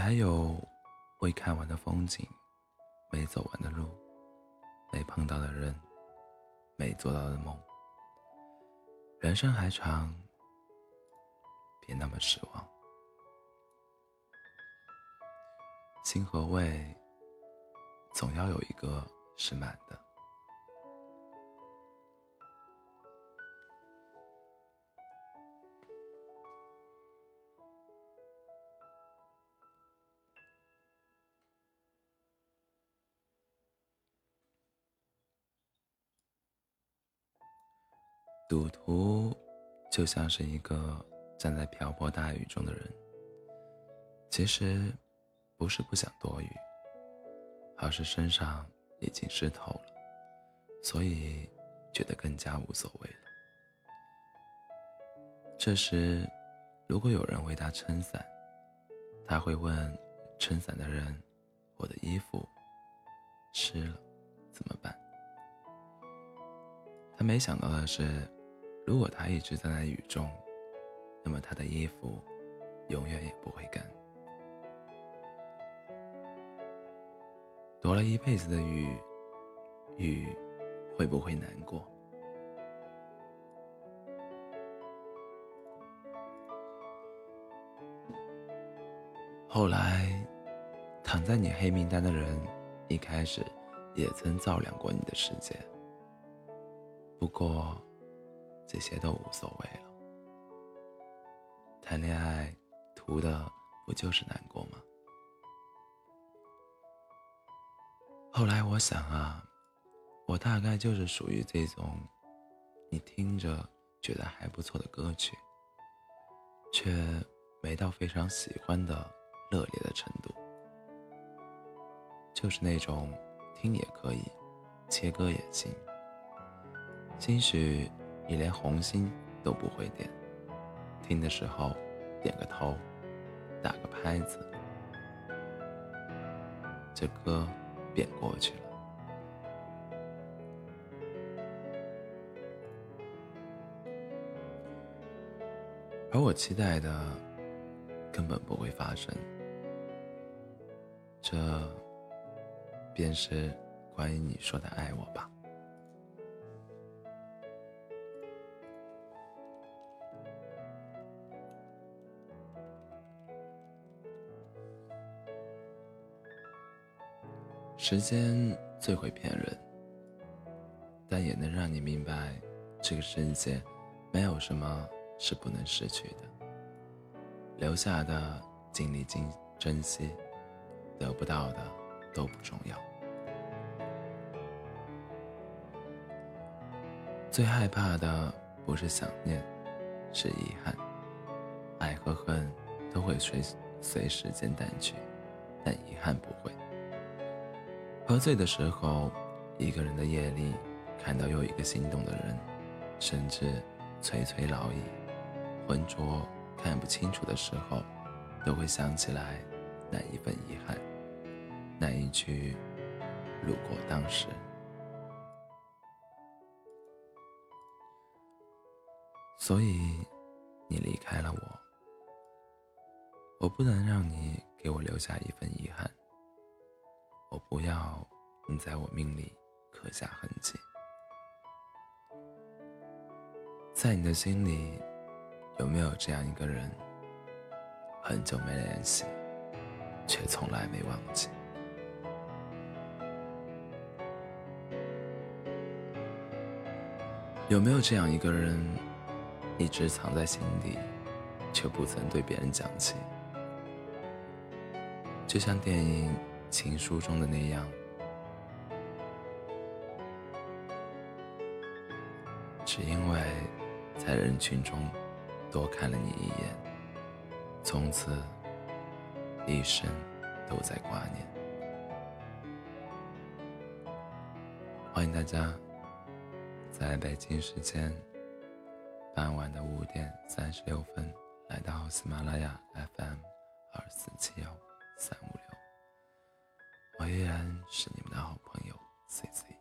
还有未看完的风景，没走完的路，没碰到的人，没做到的梦。人生还长，别那么失望。心和胃，总要有一个是满的。赌徒就像是一个站在瓢泼大雨中的人，其实不是不想躲雨，而是身上已经湿透了，所以觉得更加无所谓了。这时，如果有人为他撑伞，他会问撑伞的人：“我的衣服湿了，怎么办？”他没想到的是。如果他一直站在雨中，那么他的衣服永远也不会干。躲了一辈子的雨，雨会不会难过？后来，躺在你黑名单的人，一开始也曾照亮过你的世界。不过。这些都无所谓了。谈恋爱，图的不就是难过吗？后来我想啊，我大概就是属于这种，你听着觉得还不错的歌曲，却没到非常喜欢的热烈的程度，就是那种听也可以，切歌也行，兴许。你连红心都不会点，听的时候点个头，打个拍子，这歌便过去了。而我期待的根本不会发生，这便是关于你说的爱我吧。时间最会骗人，但也能让你明白，这个世界没有什么是不能失去的。留下的尽力珍珍惜，得不到的都不重要。最害怕的不是想念，是遗憾。爱和恨都会随随时间淡去，但遗憾不会。喝醉的时候，一个人的夜里，看到又一个心动的人，甚至垂垂老矣；浑浊看不清楚的时候，都会想起来那一份遗憾，那一句“如果当时”。所以，你离开了我，我不能让你给我留下一份遗憾。我不要你在我命里刻下痕迹，在你的心里有没有这样一个人，很久没联系，却从来没忘记？有没有这样一个人，一直藏在心底，却不曾对别人讲起？就像电影。情书中的那样，只因为在人群中多看了你一眼，从此一生都在挂念。欢迎大家在北京时间傍晚的五点三十六分来到喜马拉雅 FM 二四七幺三五六。我依然是你们的好朋友 C C。